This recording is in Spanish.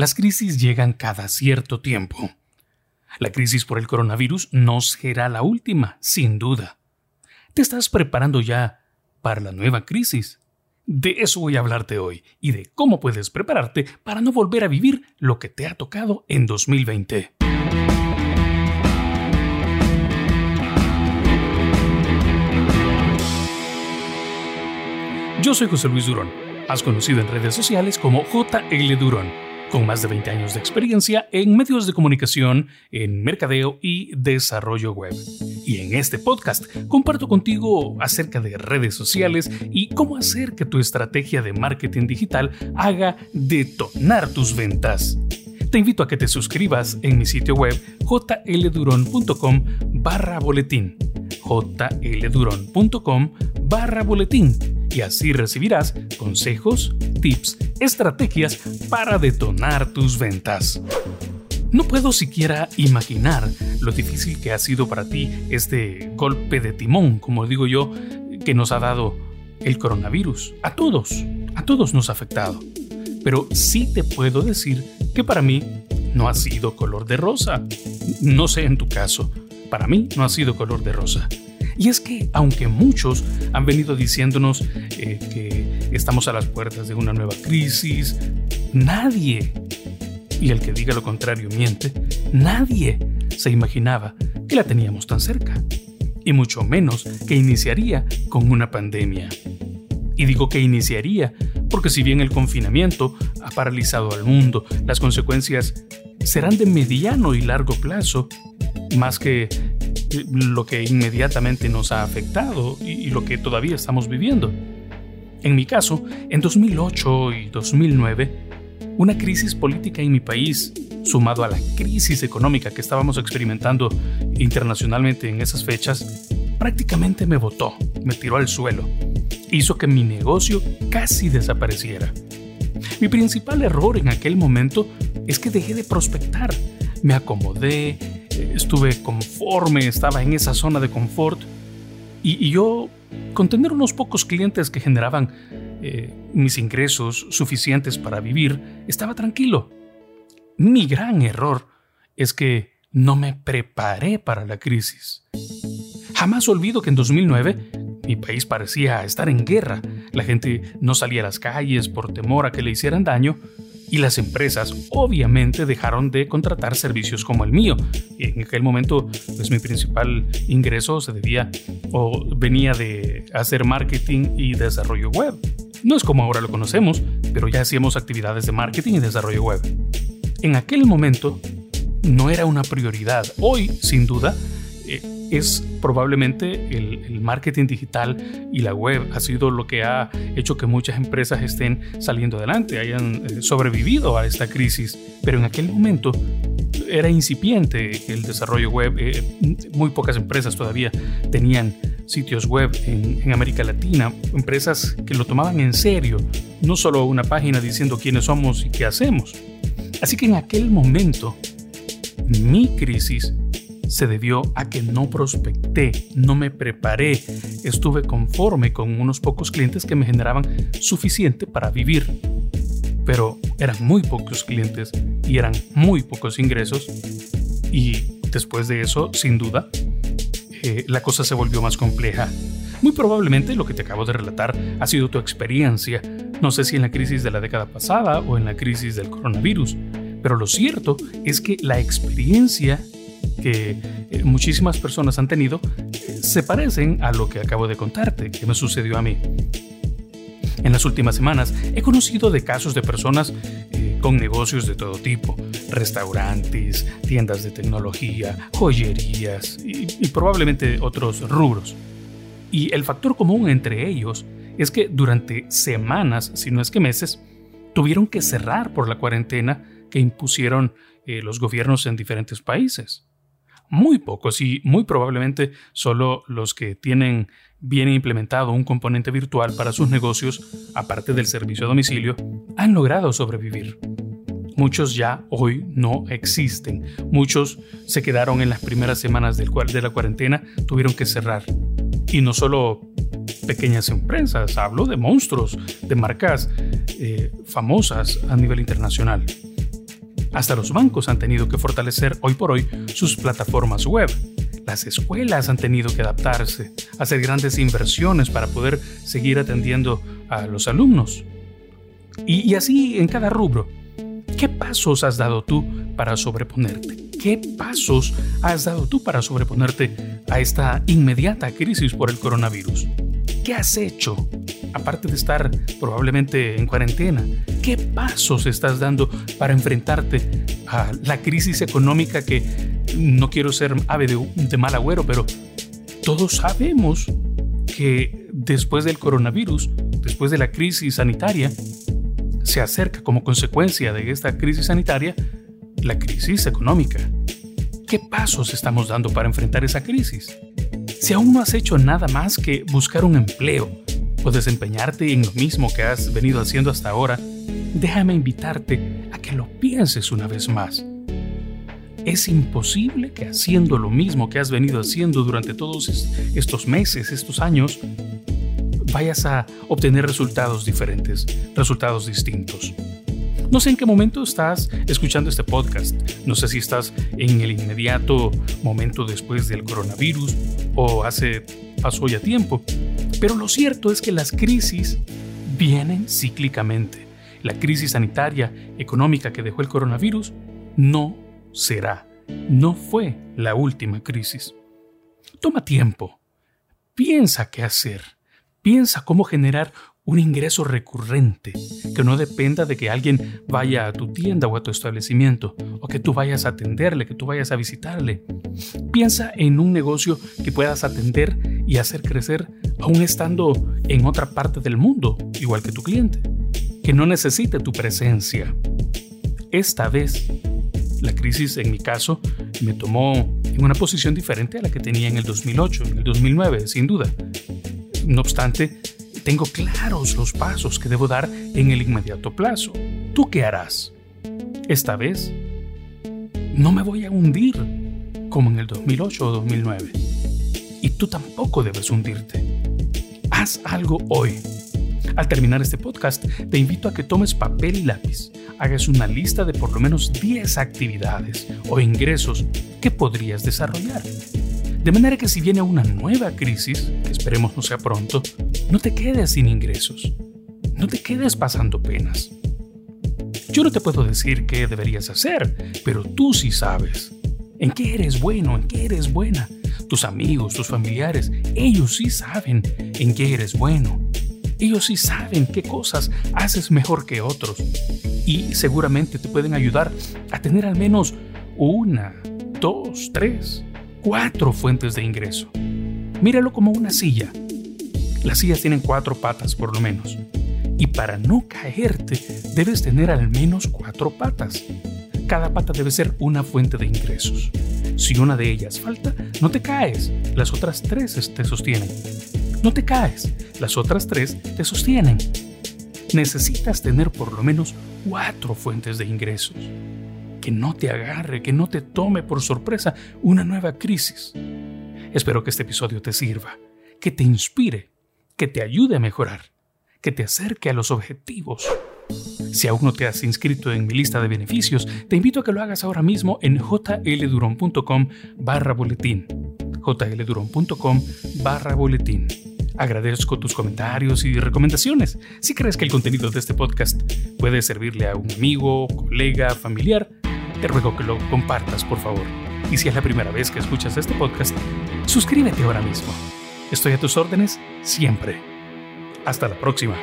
Las crisis llegan cada cierto tiempo. La crisis por el coronavirus no será la última, sin duda. ¿Te estás preparando ya para la nueva crisis? De eso voy a hablarte hoy y de cómo puedes prepararte para no volver a vivir lo que te ha tocado en 2020. Yo soy José Luis Durón, más conocido en redes sociales como JL Durón con más de 20 años de experiencia en medios de comunicación, en mercadeo y desarrollo web. Y en este podcast comparto contigo acerca de redes sociales y cómo hacer que tu estrategia de marketing digital haga detonar tus ventas. Te invito a que te suscribas en mi sitio web jlduron.com barra boletín jlduron.com barra boletín y así recibirás consejos, tips, estrategias para detonar tus ventas. No puedo siquiera imaginar lo difícil que ha sido para ti este golpe de timón, como digo yo, que nos ha dado el coronavirus. A todos, a todos nos ha afectado. Pero sí te puedo decir que para mí no ha sido color de rosa. No sé en tu caso, para mí no ha sido color de rosa. Y es que, aunque muchos han venido diciéndonos eh, que estamos a las puertas de una nueva crisis, nadie, y el que diga lo contrario miente, nadie se imaginaba que la teníamos tan cerca, y mucho menos que iniciaría con una pandemia. Y digo que iniciaría porque si bien el confinamiento ha paralizado al mundo, las consecuencias serán de mediano y largo plazo, más que lo que inmediatamente nos ha afectado y lo que todavía estamos viviendo. En mi caso, en 2008 y 2009, una crisis política en mi país, sumado a la crisis económica que estábamos experimentando internacionalmente en esas fechas, prácticamente me botó, me tiró al suelo, hizo que mi negocio casi desapareciera. Mi principal error en aquel momento es que dejé de prospectar, me acomodé, estuve conforme, estaba en esa zona de confort y, yo, con tener unos pocos clientes que generaban eh, mis ingresos suficientes para vivir, estaba tranquilo. Mi gran error es que no me preparé para la crisis. Jamás olvido que en 2009 mi país parecía estar en guerra. La gente no salía a las calles por temor a que le hicieran daño y las empresas obviamente dejaron de contratar servicios como el mío. En aquel momento, pues mi principal ingreso se debía o venía de hacer marketing y desarrollo web. No es como ahora lo conocemos, pero ya hacíamos actividades de marketing y desarrollo web. En aquel momento no era una prioridad. Hoy, sin duda, es probablemente el, marketing digital y la web ha sido lo que ha hecho que muchas empresas estén saliendo adelante, hayan eh, sobrevivido a esta crisis. Pero en aquel momento era incipiente el desarrollo web. Eh, muy pocas empresas todavía tenían sitios web en, en, América Latina, empresas que lo tomaban en serio, no solo una página diciendo quiénes somos y qué hacemos. Así que en aquel momento, mi crisis se debió a que no prospecté, no me preparé, estuve conforme con unos pocos clientes que me generaban suficiente para vivir. Pero eran muy pocos clientes y eran muy pocos ingresos y después de eso, sin duda, eh, la cosa se volvió más compleja. Muy probablemente lo que te acabo de relatar ha sido tu experiencia, no sé si en la crisis de la década pasada o en la crisis del coronavirus, pero lo cierto es que la experiencia que eh, muchísimas personas han tenido eh, se parecen a lo que acabo de contarte, que me sucedió a mí. En las últimas semanas he conocido de casos de personas eh, con negocios de todo tipo, restaurantes, tiendas de tecnología, joyerías y probablemente otros rubros. Y el factor común entre ellos es que durante semanas, si no es que meses, tuvieron que cerrar por la cuarentena que impusieron los gobiernos en diferentes países muy pocos y muy probablemente solo los que tienen bien implementado un componente virtual para sus negocios, aparte del servicio a domicilio, han logrado sobrevivir. Muchos ya hoy no existen. Muchos se quedaron en las primeras semanas del de la cuarentena, tuvieron que cerrar. Y no solo pequeñas empresas, hablo de monstruos, de marcas eh, famosas a nivel internacional. Hasta los bancos han tenido que fortalecer hoy por hoy sus plataformas web. Las escuelas han tenido que adaptarse, hacer grandes inversiones para poder seguir atendiendo a los alumnos. Y, así en cada rubro. ¿Qué pasos has dado tú para sobreponerte? ¿Qué pasos has dado tú para sobreponerte a esta inmediata crisis por el coronavirus? ¿Qué has hecho? Aparte de estar probablemente en cuarentena, ¿qué pasos estás dando para enfrentarte a la crisis económica que no quiero ser ave de, de mal agüero, pero todos sabemos que después del coronavirus, después de la crisis sanitaria, se acerca como consecuencia de esta crisis sanitaria la crisis económica. ¿Qué pasos estamos dando para enfrentar esa crisis? Si aún no has hecho nada más que buscar un empleo o desempeñarte en lo mismo que has venido haciendo hasta ahora, déjame invitarte a que lo pienses una vez más. Es imposible que haciendo lo mismo que has venido haciendo durante todos estos meses, estos años, vayas a obtener resultados diferentes, resultados distintos. No sé en qué momento estás escuchando este podcast. No sé si estás en el inmediato momento después del coronavirus o hace pasó ya tiempo. Pero lo cierto es que las crisis vienen cíclicamente. La crisis sanitaria, económica que dejó el coronavirus no será, no fue la última crisis. Toma tiempo. Piensa qué hacer. Piensa cómo generar un ingreso recurrente que no dependa de que alguien vaya a tu tienda o a tu establecimiento o que tú vayas a atenderle, que tú vayas a visitarle. Piensa en un negocio que puedas atender y hacer crecer aún estando en otra parte del mundo, igual que tu cliente, que no necesite tu presencia. Esta vez, la crisis en mi caso me tomó en una posición diferente a la que tenía en el 2008, en el 2009, sin duda. No obstante, tengo claros los pasos que debo dar en el inmediato plazo. ¿Tú qué harás? Esta vez no me voy a hundir como en el 2008 o 2009. Y tú tampoco debes hundirte. Haz algo hoy. Al terminar este podcast, te invito a que tomes papel y lápiz, hagas una lista de por lo menos 10 actividades o ingresos que podrías desarrollar de manera que si viene una nueva crisis, esperemos no sea pronto, no te quedes sin ingresos. No te quedes pasando penas. Yo no te puedo decir qué deberías hacer, pero tú sí sabes. ¿En qué eres bueno? ¿En qué eres buena? Tus amigos, tus familiares, ellos sí saben en qué eres bueno. Ellos sí saben qué cosas haces mejor que otros. Y seguramente te pueden ayudar a tener al menos una, dos, tres cuatro fuentes de ingreso. Míralo como una silla. Las sillas tienen cuatro patas por lo menos. Y para no caerte, debes tener al menos cuatro patas. Cada pata debe ser una fuente de ingresos. Si una de ellas falta, no te caes. Las otras tres te sostienen. No te caes. Las otras tres te sostienen. Necesitas tener por lo menos cuatro fuentes de ingresos que no te agarre, que no te tome por sorpresa una nueva crisis. Espero que este episodio te sirva, que te inspire, que te ayude a mejorar, que te acerque a los objetivos. Si aún no te has inscrito en mi lista de beneficios, te invito a que lo hagas ahora mismo en jlduron.com barra boletín. barra boletín. Agradezco tus comentarios y recomendaciones. Si crees que el contenido de este podcast puede servirle a un amigo, colega, familiar, te ruego que lo compartas, por favor. Y si es la primera vez que escuchas este podcast, suscríbete ahora mismo. Estoy a tus órdenes siempre. Hasta la próxima.